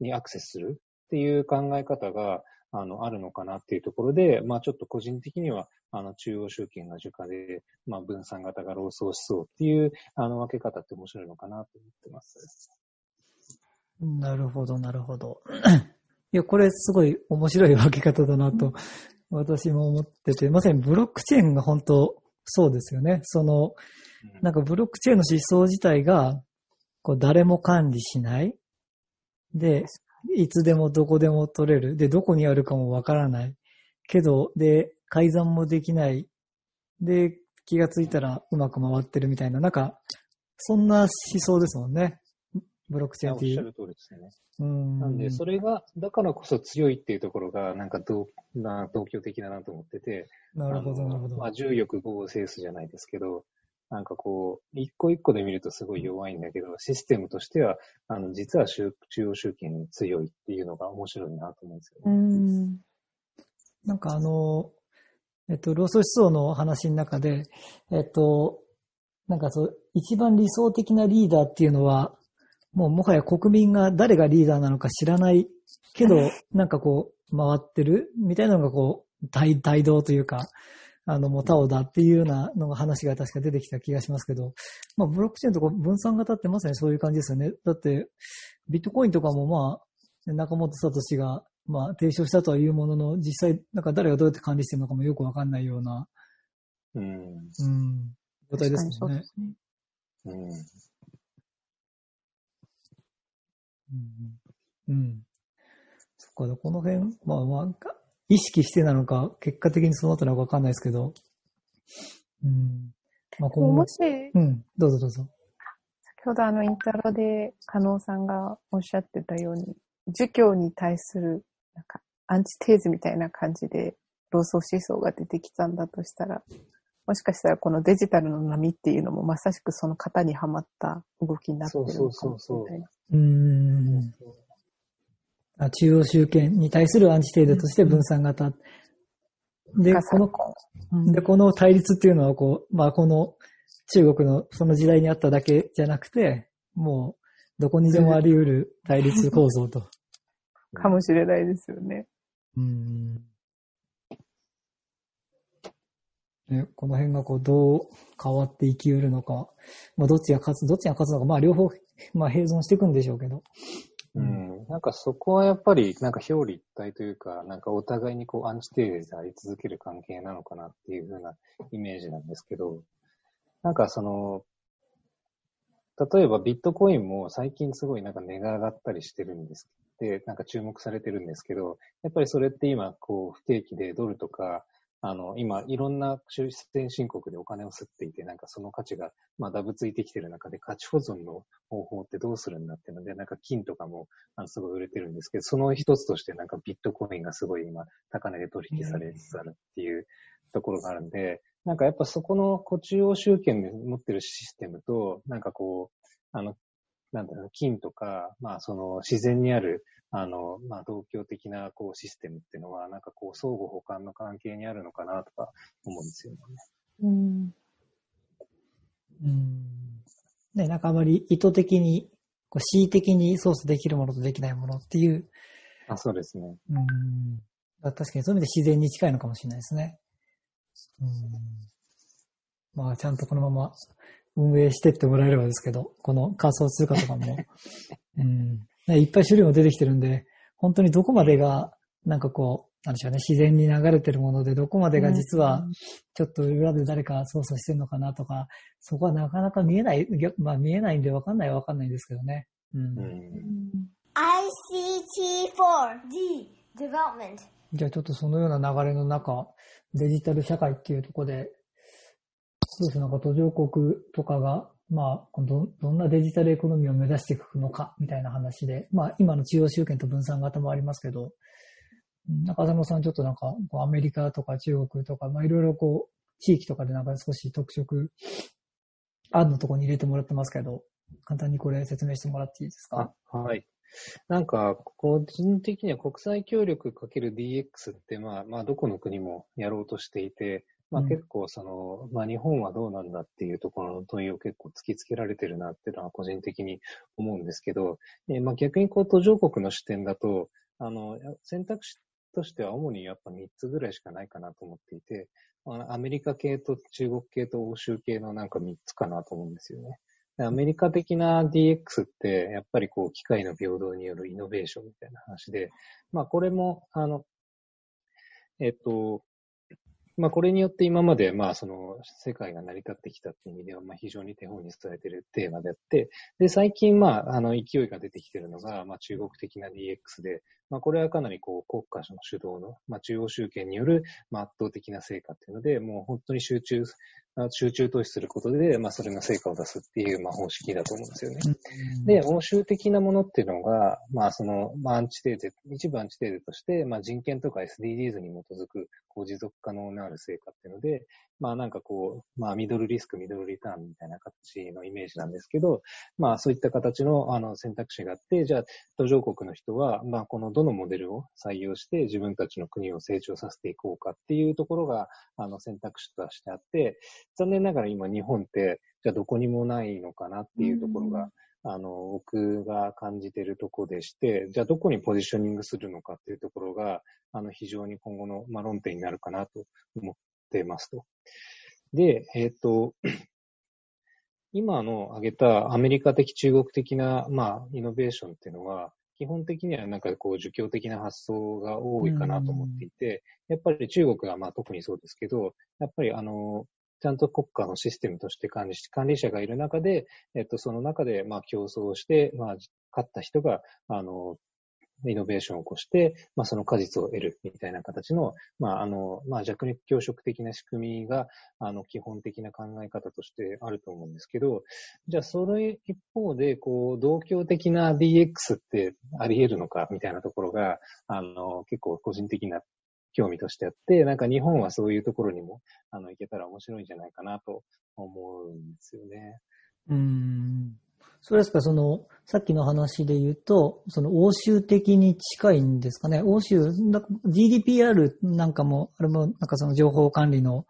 Speaker 4: にアクセスするっていう考え方が、あの、あるのかなっていうところで、まあちょっと個人的には、あの、中央集権が儒家で、まあ分散型が老僧思想っていう、あの、分け方って面白いのかなと思ってます。
Speaker 2: なるほど、なるほど。*coughs* いや、これすごい面白い分け方だなと、私も思ってて、まさにブロックチェーンが本当そうですよね。その、なんかブロックチェーンの思想自体が、こう誰も管理しない。で、いつでもどこでも取れる。で、どこにあるかもわからない。けど、で、改ざんもできない。で、気がついたらうまく回ってるみたいな、なんか、そんな思想ですもんね。ブロックチェーンっていう。
Speaker 4: おっしゃる通りですね。
Speaker 2: うん。
Speaker 4: なんで、それが、だからこそ強いっていうところが、なんか同、な同居的だなと思ってて、
Speaker 2: なるほど、なるほど。
Speaker 4: まあ、重力合を制すじゃないですけど、なんかこう、一個一個で見るとすごい弱いんだけど、システムとしては、あの、実は中中央集権に強いっていうのが面白いなと思うんですよ
Speaker 3: う
Speaker 4: ね。
Speaker 3: ん。
Speaker 2: なんかあの、えっと、労組思想の話の中で、えっと、なんかそう、一番理想的なリーダーっていうのは、もうもはや国民が誰がリーダーなのか知らないけど、*laughs* なんかこう、回ってるみたいなのがこう、大、大道というか、あの、もうタオだっていうようなのが話が確か出てきた気がしますけど、まあ、ブロックチェーンとか分散型ってまさにそういう感じですよね。だって、ビットコインとかもまあ、中本聡が、まあ、提唱したとはいうものの、実際、なんか誰がどうやって管理してるのかもよくわかんないような、
Speaker 4: うん。
Speaker 2: うん、状態ですもんね。
Speaker 3: ね。
Speaker 4: うん。
Speaker 2: うん。うん。そっか、この辺、まあまあ、意識してなのか、結果的にそうなったのかわかんないですけど、うん。まあ、この
Speaker 3: もし、
Speaker 2: うん、どうぞどうぞ。
Speaker 3: 先ほどあのインタロで加納さんがおっしゃってたように、儒教に対するなんかアンチテーゼみたいな感じで老僧思想が出てきたんだとしたら、もしかしたらこのデジタルの波っていうのもまさしくその型にはまった動きになってるのかもしれない。
Speaker 2: うーん。あ中央集権に対するアンチテーゼとして分散型。で、
Speaker 3: が
Speaker 2: この、
Speaker 3: うん
Speaker 2: で、この対立っていうのは、こう、まあ、この中国のその時代にあっただけじゃなくて、もう、どこにでもあり得る対立構造と。*laughs*
Speaker 3: かもしれないですよね。
Speaker 2: うん。ね、この辺がこう、どう変わって生きうるのか。まあ、どっちが勝つ、どっちが勝つのか、まあ、両方、まあ、併存していくんでしょうけど。
Speaker 4: うん。なんかそこはやっぱり、なんか表裏一体というか、なんかお互いにこうアンチテーゼであり続ける関係なのかなっていう風なイメージなんですけど、なんかその、例えばビットコインも最近すごいなんか値が上がったりしてるんです。で、なんか注目されてるんですけど、やっぱりそれって今こう不定期でドルとか、あの、今いろんな出先進国でお金を吸っていて、なんかその価値がまあダブついてきてる中で価値保存の方法ってどうするんだっていうので、なんか金とかもあのすごい売れてるんですけど、その一つとしてなんかビットコインがすごい今高値で取引されつつあるっていうところがあるんで、なんかやっぱそこのこう中央集権で持ってるシステムと、なんかこう、あの、なんだろう、金とか、まあその自然にある、あの、まあ同居的なこうシステムっていうのは、なんかこう相互補完の関係にあるのかなとか思うんですよね。
Speaker 3: うん。
Speaker 2: うん。ね、なんかあまり意図的に、こう恣意的に操作できるものとできないものっていう、
Speaker 4: あ、そうですね。
Speaker 2: うん。確かにそういう意味で自然に近いのかもしれないですね。うん。まあ、ちゃんとこのまま運営してってもらえればですけど、この仮想通貨とかも、*laughs* うん。ね、いっぱい種類も出てきてるんで、本当にどこまでが、なんかこう、なんでしょうね、自然に流れてるもので、どこまでが実は、ちょっと裏で誰か操作してるのかなとか、そこはなかなか見えない、まあ見えないんでわかんないはわかんないんですけどね。うん。
Speaker 4: うん。
Speaker 1: ICT4D development.
Speaker 2: じゃあちょっとそのような流れの中、デジタル社会っていうところで、そうですね、なんか途上国とかが、まあ、どどんなデジタルエコノミーを目指していくのか、みたいな話で、まあ、今の中央集権と分散型もありますけど、中浅野さんちょっとなんか、アメリカとか中国とか、まあ、いろいろこう、地域とかでなんか少し特色、案のとこに入れてもらってますけど、簡単にこれ説明してもらっていいですか？
Speaker 4: はい。なんか、個人的には国際協力かける DX って、まあ、まあ、どこの国もやろうとしていて、まあ
Speaker 2: うん
Speaker 4: 結構その、まあ日本はどうなんだっていうところの問いを結構突きつけられてるなっていうのは個人的に思うんですけど、えーまあ逆にこう途上国の視点だと、あの、選択肢としては主にやっぱ3つぐらいしかないかなと思っていて、アメリカ系と中国系と欧州系のなんか3つかなと思うんですよね。でアメリカ的な DX って、やっぱりこう、機械の平等によるイノベーションみたいな話で、まあこれも、あの、えっと、まあこれによって今まで、まあその、世界が成り立ってきたっていう意味では、まあ非常に手本に伝えているテーマであって、で、最近、まあ、あの、勢いが出てきているのが、まあ中国的な DX で、まあこれはかなりこう、国家の主導の、まあ中央集権による、まあ圧倒的な成果っていうので、もう本当に集中、集中投資することで、まあそれの成果を出すっていう、まあ方式だと思うんですよね。で、欧州的なものっていうのが、まあその、まあアンチテーゼ、一部アンチテーゼとして、まあ人権とか SDGs に基づく、こう持続可能なある成果っていうので、まあなんかこう、まあミドルリスク、ミドルリターンみたいな形のイメージなんですけど、まあそういった形のあの選択肢があって、じゃあ途上国の人は、まあこのどのモデルを採用して自分たちの国を成長させていこうかっていうところが、あの選択肢としてあって、残念ながら今日本って、じゃあどこにもないのかなっていうところが、あの、僕が感じているところでして、じゃあどこにポジショニングするのかっていうところが、あの、非常に今後の、まあ、論点になるかなと思ってますと。で、えっ、と、*clears throat* 今の挙げたアメリカ的、中国的な、まあ、イノベーションっていうのは、基本的にはなんかこう、儒教的な発想が多いかなと思っていて、やっぱり中国はまあ特にそうですけど、やっぱりあの、ちゃんと国家のシステムとして管理し、管理者がいる中で、えっと、その中で、まあ、競争して、まあ、勝った人が、あの、イノベーションを起こして、まあ、その果実を得るみたいな形の、まあ、あの、まあ、弱肉強食的な仕組みが、あの、基本的な考え方としてあると思うんですけど、じゃあ、それ一方で、こう、同居的な DX ってあり得るのかみたいなところが、あの、結構個人的な興味としてあって、なんか日本はそういうところにも、あの、行けたら面白いんじゃないかなと思うんですよね。
Speaker 2: うん。それですか、その、さっきの話で言うと、その欧州的に近いんですかね。欧州、なんか GDPR なんかも、あれも、なんかその情報管理の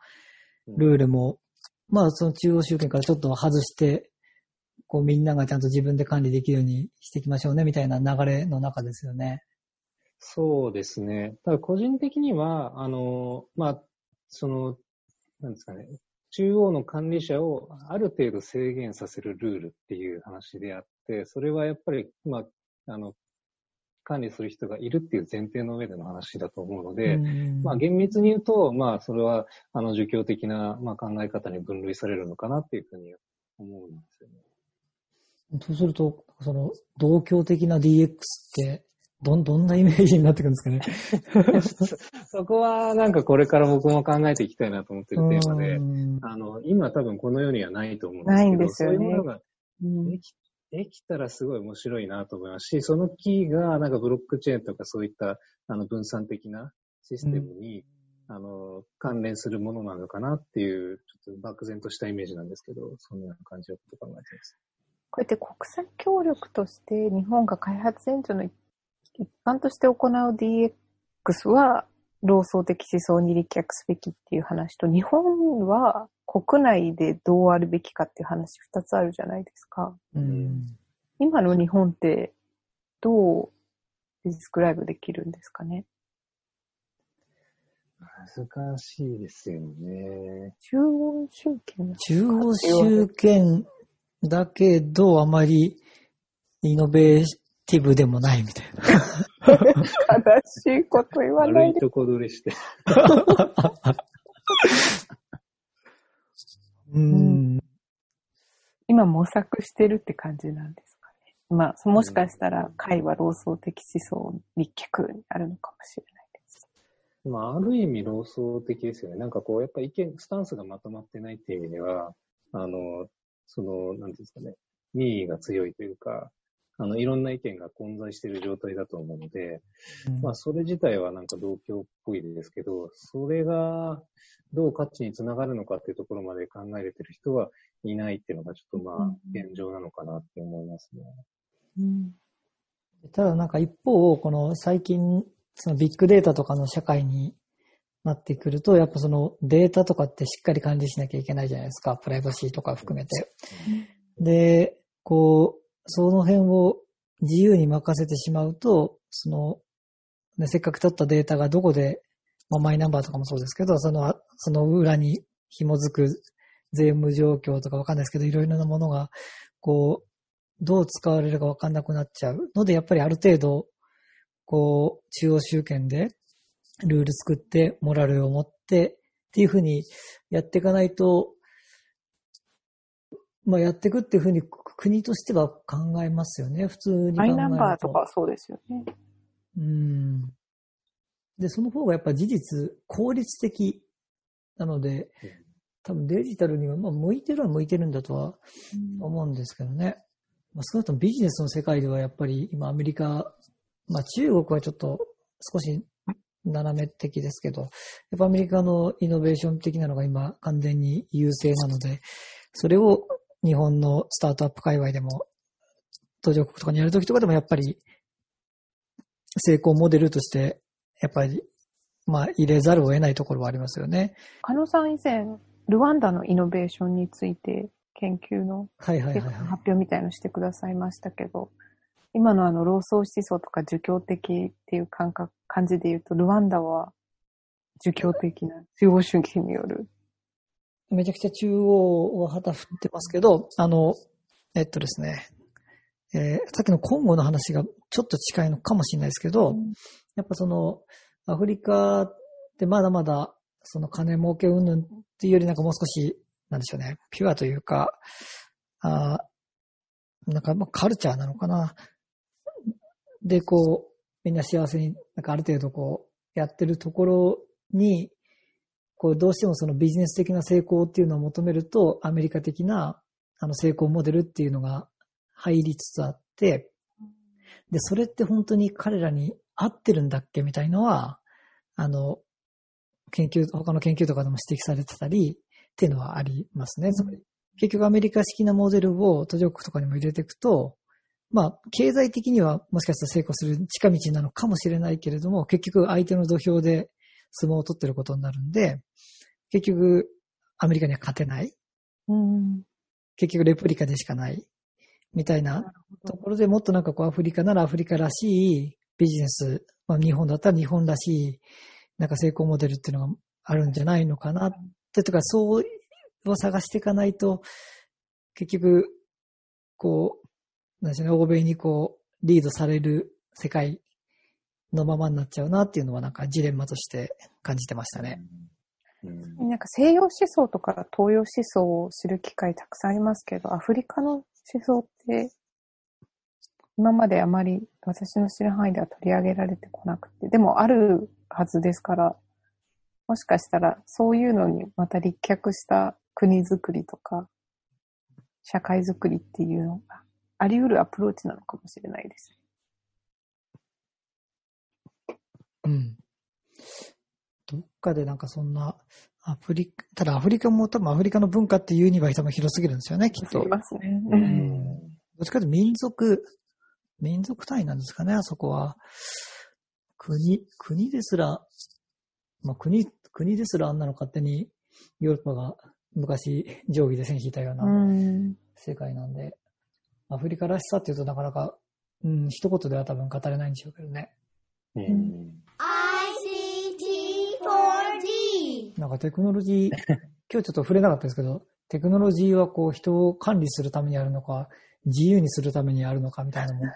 Speaker 2: ルールも、まあその中央集権からちょっと外して、こうみんながちゃんと自分で管理できるようにしていきましょうね、みたいな流れの中ですよね。
Speaker 4: そうですね。ただ個人的には、あの、まあ、その、なんですかね、中央の管理者をある程度制限させるルールっていう話であって、それはやっぱり、まあ、あの、管理する人がいるっていう前提の上での話だと思うので、
Speaker 2: うん
Speaker 4: まあ厳密に言うと、まあそれは、あの、儒教的な、まあ、考え方に分類されるのかなっていうふうに思うんですよね。
Speaker 2: そうすると、その、同居的な DX って、どん、どんなイメージになってくるんですかね。*laughs*
Speaker 4: そこはなんかこれから僕も考えていきたいなと思ってるテーマで
Speaker 2: う、ん。
Speaker 4: あの、今多分この世にはないと思うんですけど、
Speaker 3: ないんですよね。
Speaker 4: そういうものが
Speaker 3: うん。
Speaker 4: できできたらすごい面白いなと思います。し、そのキーがなんかブロックチェーンとかそういったあの分散的なシステムに、あの関連するものなのかなっていう、ちょっと漠然としたイメージなんですけど、そんな感じのこと考えてます。
Speaker 3: こうやって国際協力として日本が開発援助の一環として行う DX は労働的思想に立脚すべきっていう話と、日本は国内でどうあるべきかっていう話二つあるじゃないですか。
Speaker 2: うん
Speaker 3: 今の日本ってどうディスクライブできるんですかね？
Speaker 4: 難しいですよね。
Speaker 3: 中央集権の
Speaker 2: 中央集権だけど、あまりイノベーティブでもないみたいな。
Speaker 3: 正しいこと言わないで。
Speaker 4: 悪いとこ取りして。
Speaker 2: うん。
Speaker 3: 今模索してるって感じなんですかね。まあ、もしかしたら会は労働的思想立脚にあるのかもしれないです。
Speaker 4: まあ、ある意味、論争的ですよね。なんかこう、やっぱ意見、スタンスがまとまってないっていう意味では、あの、その、なんていうんですかね、民意が強いというか、あの、いろんな意見が混在している状態だと思うので、まあ、それ自体はなんか同居っぽいですけど、それがどう価値につながるのかっていうところまで考えれてる人はいないっていうのがちょっとまあ
Speaker 3: うん、
Speaker 4: 現状なのかなって思いますね。
Speaker 3: うん。
Speaker 2: ただなんか一方、この最近、そのビッグデータとかの社会になってくると、やっぱそのデータとかってしっかり管理しなきゃいけないじゃないですか。プライバシーとか含めて。で、こう、その辺を自由に任せてしまうと、その、ね、せっかく取ったデータがどこで、まあ、マイナンバーとかもそうですけど、その、その裏に紐づく税務状況とかわかんないですけど、いろいろなものが、こう、どう使われるかわかんなくなっちゃうので、やっぱりある程度、こう、中央集権でルール作って、モラルを持って、っていうふうにやっていかないと、まあやっていくっていうふうに国としては考えますよね。普通に考えると。
Speaker 3: マイナンバーとかはそうですよね。
Speaker 2: うん。で、その方がやっぱ事実、効率的なので、多分デジタルには、まあ向いてるは向いてるんだとは思うんですけどね。まあ少なくともビジネスの世界ではやっぱり今アメリカ、まあ中国はちょっと少し斜め的ですけど、やっぱアメリカのイノベーション的なのが今完全に優勢なので、それを日本のスタートアップ界隈でも、途上国とかにやるときとかでもやっぱり成功モデルとして、やっぱり、まあ入れざるを得ないところはありますよね。
Speaker 3: 加野さん以前、ルワンダのイノベーションについて研究の。発表みたいのしてくださいましたけど、今のあの、労働思想とか儒教的っていう感覚、感じで言うと、ルワンダは儒教的な中央主義による。
Speaker 2: めちゃくちゃ中央は旗振ってますけど、あの、えっとですね、えーさっきのコンゴの話がちょっと近いのかもしれないですけど、
Speaker 3: うん
Speaker 2: やっぱその、アフリカってまだまだ、その金儲け云々っていうよりなんかもう少しなんでしょうね、ピュアというか、あなんか、まあ、カルチャーなのかな。で、こう、みんな幸せに、なんかある程度こう、やってるところに、こう、どうしてもそのビジネス的な成功っていうのを求めると、アメリカ的な、あの、成功モデルっていうのが入りつつあって、で、それって本当に彼らに合ってるんだっけみたいのは、あの、研究、他の研究とかでも指摘されてたり、っていうのはありますね。つまり結局アメリカ式なモデルを途上国とかにも入れていくと、まあ、経済的にはもしかしたら成功する近道なのかもしれないけれども、結局相手の土俵で相撲を取ってることになるんで、結局アメリカには勝てない。
Speaker 3: うん。
Speaker 2: 結局レプリカでしかない。みたいなところでもっとなんかこうアフリカならアフリカらしいビジネス、まあ日本だったら日本らしいなんか成功モデルっていうのがあるんじゃないのかなってとか、そうを探していかないと、結局、こう、なんでしょうね、欧米にこう、リードされる世界のままになっちゃうなっていうのはなんかジレンマとして感じてましたね。
Speaker 4: うん
Speaker 3: なんか西洋思想とか東洋思想を知る機会たくさんありますけど、アフリカの思想って、今まであまり私の知る範囲では取り上げられてこなくて、でもあるはずですから、もしかしたらそういうのにまた立脚した国づくりとか、社会づくりっていうのがあり得るアプローチなのかもしれないです。
Speaker 2: うん。どっかでなんかそんな、アフリカ、ただアフリカも多分アフリカの文化っていうには多分広すぎるんですよね、きっと
Speaker 3: い。ますね。
Speaker 2: う。ん。どっちかというと民族、民族単位なんですかね、あそこは。国、国ですら、まあ国、国ですらあんなの勝手にヨーロッパが昔定規で線引いたよう
Speaker 3: う。
Speaker 2: なん世界なんで、アフリカらしさっていうとなかなか、うん、一言では多分語れないんでしょうけどね。
Speaker 4: うん。
Speaker 2: なんかテクノロジー、*laughs* 今日ちょっと触れなかったですけど、テクノロジーはこう人を管理するためにあるのか、自由にするためにあるのかみたいなのも、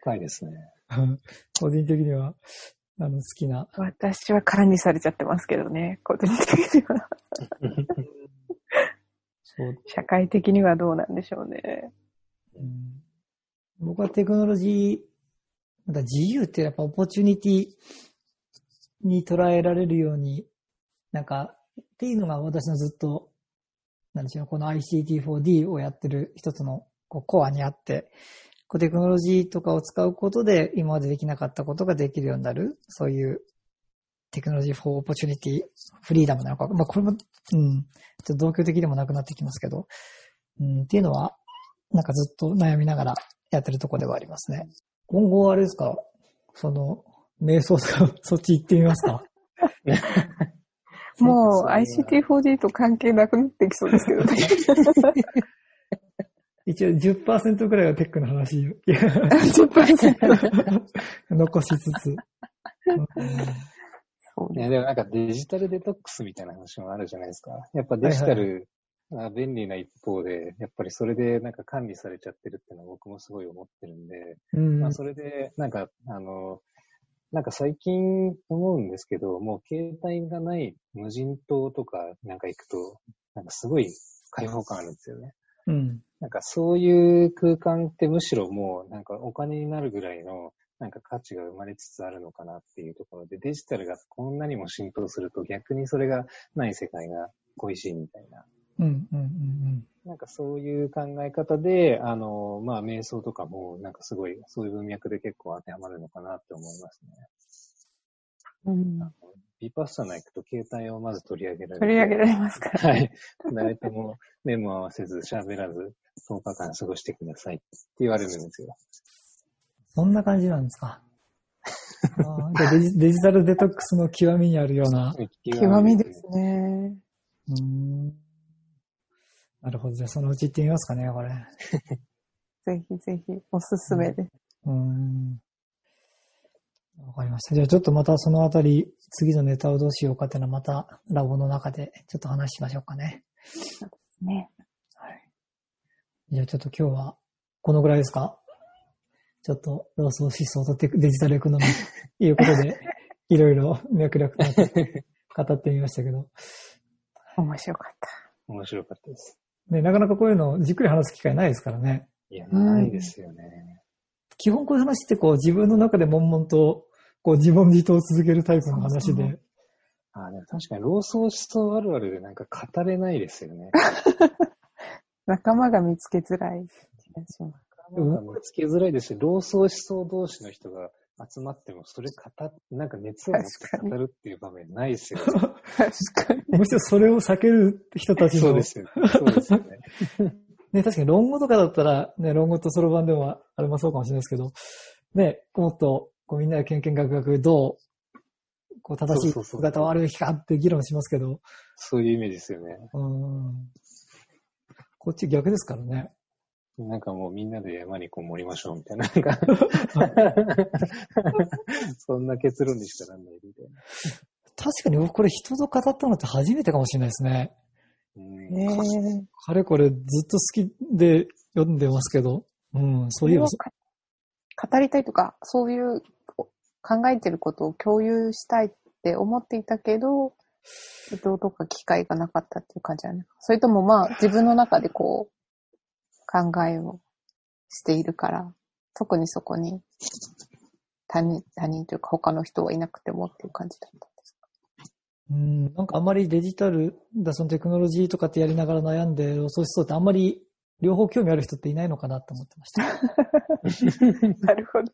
Speaker 4: 深いですね。
Speaker 2: 個人的には、あの、好きな。
Speaker 3: 私は管理されちゃってますけどね、個人的には。
Speaker 2: そう、
Speaker 3: 社会的にはどうなんでしょうね。
Speaker 2: うん僕はテクノロジー、なんか自由ってやっぱオポチュニティに捉えられるように、なんか、っていうのが私のずっと、なんでしょう、この ICT4D をやってる一つのこうコアにあって、こうテクノロジーとかを使うことで今までできなかったことができるようになる、そういうテクノロジー for opportunity フリーダムなのか、まあこれも、うん、ちょっと同居的でもなくなってきますけど、うん、っていうのは、なんかずっと悩みながらやってるとこではありますね。今後あれですか？その、瞑想とか、そっち行ってみますか？*laughs*
Speaker 3: もう
Speaker 4: そうですね
Speaker 3: ICT4D と関係なくなってきそうですけどね。*laughs*
Speaker 2: 一応10%くらいはテックの話を *laughs*
Speaker 3: 10%
Speaker 2: 残しつつ。うん
Speaker 3: そうね。
Speaker 4: いや、でもなんかデジタルデトックスみたいな話もあるじゃないですか。やっぱデジタルが便利な一方で、やっぱりそれでなんか管理されちゃってるっていうのは僕もすごい思ってるんで、
Speaker 2: うん
Speaker 4: まあそれでなんか、あの、なんか最近思うんですけど、もう携帯がない無人島とかなんか行くと、なんかすごい開放感あるんですよね。
Speaker 2: うん。
Speaker 4: なんかそういう空間ってむしろもうなんかお金になるぐらいのなんか価値が生まれつつあるのかなっていうところで、デジタルがこんなにも浸透すると逆にそれがない世界が恋しいみたいな。
Speaker 2: うん。うん。うん。
Speaker 4: なんかそういう考え方で、あの、まあ瞑想とかもなんかすごいそういう文脈で結構当てはまるのかなって思いますね。
Speaker 3: うん
Speaker 4: ビパッサナ行くと携帯をまず取り上げられる。
Speaker 3: 取り上げられますから。
Speaker 4: はい。誰とも目も合わせず喋らず10日間過ごしてくださいって言われるんですよ。
Speaker 2: そんな感じなんですか？あデジ *laughs* デジタルデトックスの極みにあるような。
Speaker 3: 極みですね。
Speaker 2: うーん。なるほど。じゃあそのうち行ってみますかね、これ。*laughs*
Speaker 3: ぜひぜひ、おすすめです。
Speaker 2: うーん。わかりました。じゃあちょっとまたそのあたり、次のネタをどうしようかっていうのはまたラボの中でちょっと話しましょうかね。
Speaker 3: ね。
Speaker 2: はい。じゃあちょっと今日はこのぐらいですか？ちょっとローソン思想とデジタルエコノミーいうことで、*laughs* いろいろ *laughs* 脈絡となって語ってみましたけど。
Speaker 3: 面白かった。
Speaker 4: 面白かったです。
Speaker 2: ね、なかなかこういうのじっくり話す機会ないですからね。
Speaker 4: いや、ないですよね。
Speaker 2: 基本こういう話ってこう自分の中で悶々とこう自問自答を続けるタイプの話
Speaker 3: そうそ
Speaker 2: で。
Speaker 4: あでも確かに、老僧思想あるあるでなんか語れないですよね。*laughs*
Speaker 3: 仲間が見つけづらい気がします。
Speaker 4: なんか見つけづらいですし、老僧思想同士の人が集まっても、それ語っ、なんか熱を持って語るっていう場面ないですよね。
Speaker 3: 確かに。
Speaker 2: むしろそれを避ける人たちの。
Speaker 4: そうですよね。そうですよね。*laughs*
Speaker 2: ね、確かに論語とかだったら、ね、論語とそろばんでもあれもそうかもしれないですけど、ね、もっと、こうみんなでけんけんがくがくどう、こう正しい姿をあるべきかって議論しますけど、
Speaker 4: そういうイメージですよね。
Speaker 2: うん。こっち逆ですからね。
Speaker 4: なんかもうみんなで山にこもりましょうみたいな。なんかそんな結論にしかなんないみたいな。
Speaker 2: 確かに僕これ人と語ったのって初めてかもしれないですね。
Speaker 4: うん
Speaker 3: ええ
Speaker 2: かれこれずっと好きで読んでますけど、うん、そういえばそ、
Speaker 3: 語りたいとか、そういう考えてることを共有したいって思っていたけど、どうとか機会がなかったっていう感じだね。それともまあ自分の中でこう、考えをしているから、特にそこに他人、他人というか他の人はいなくてもっていう感じだったんですか？
Speaker 2: うん、なんかあんまりデジタルだ、そのテクノロジーとかってやりながら悩んで、そうしそうってあんまり両方興味ある人っていないのかなって思ってました。*laughs*
Speaker 3: なるほど。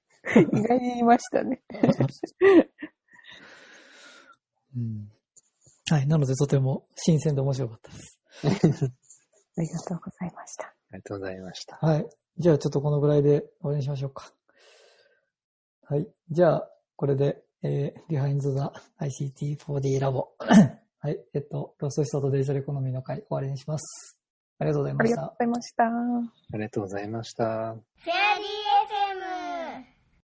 Speaker 3: 意外にいましたね。
Speaker 2: うんはい。なのでとても新鮮で面白かったです。*laughs*
Speaker 3: ありがとうございました。
Speaker 4: ありがとうございました。
Speaker 2: はい。じゃあちょっとこのぐらいで終わりにしましょうか。はい。じゃあ、これで、えー、Behind the ICT4D ラボ。*clears throat* はい。えっと、ロストシソとデジタルエコノミーの会終わりにします。ありがとうござい
Speaker 3: あ
Speaker 2: ました
Speaker 3: りがとうご。ざいました。
Speaker 4: ありがとうございました。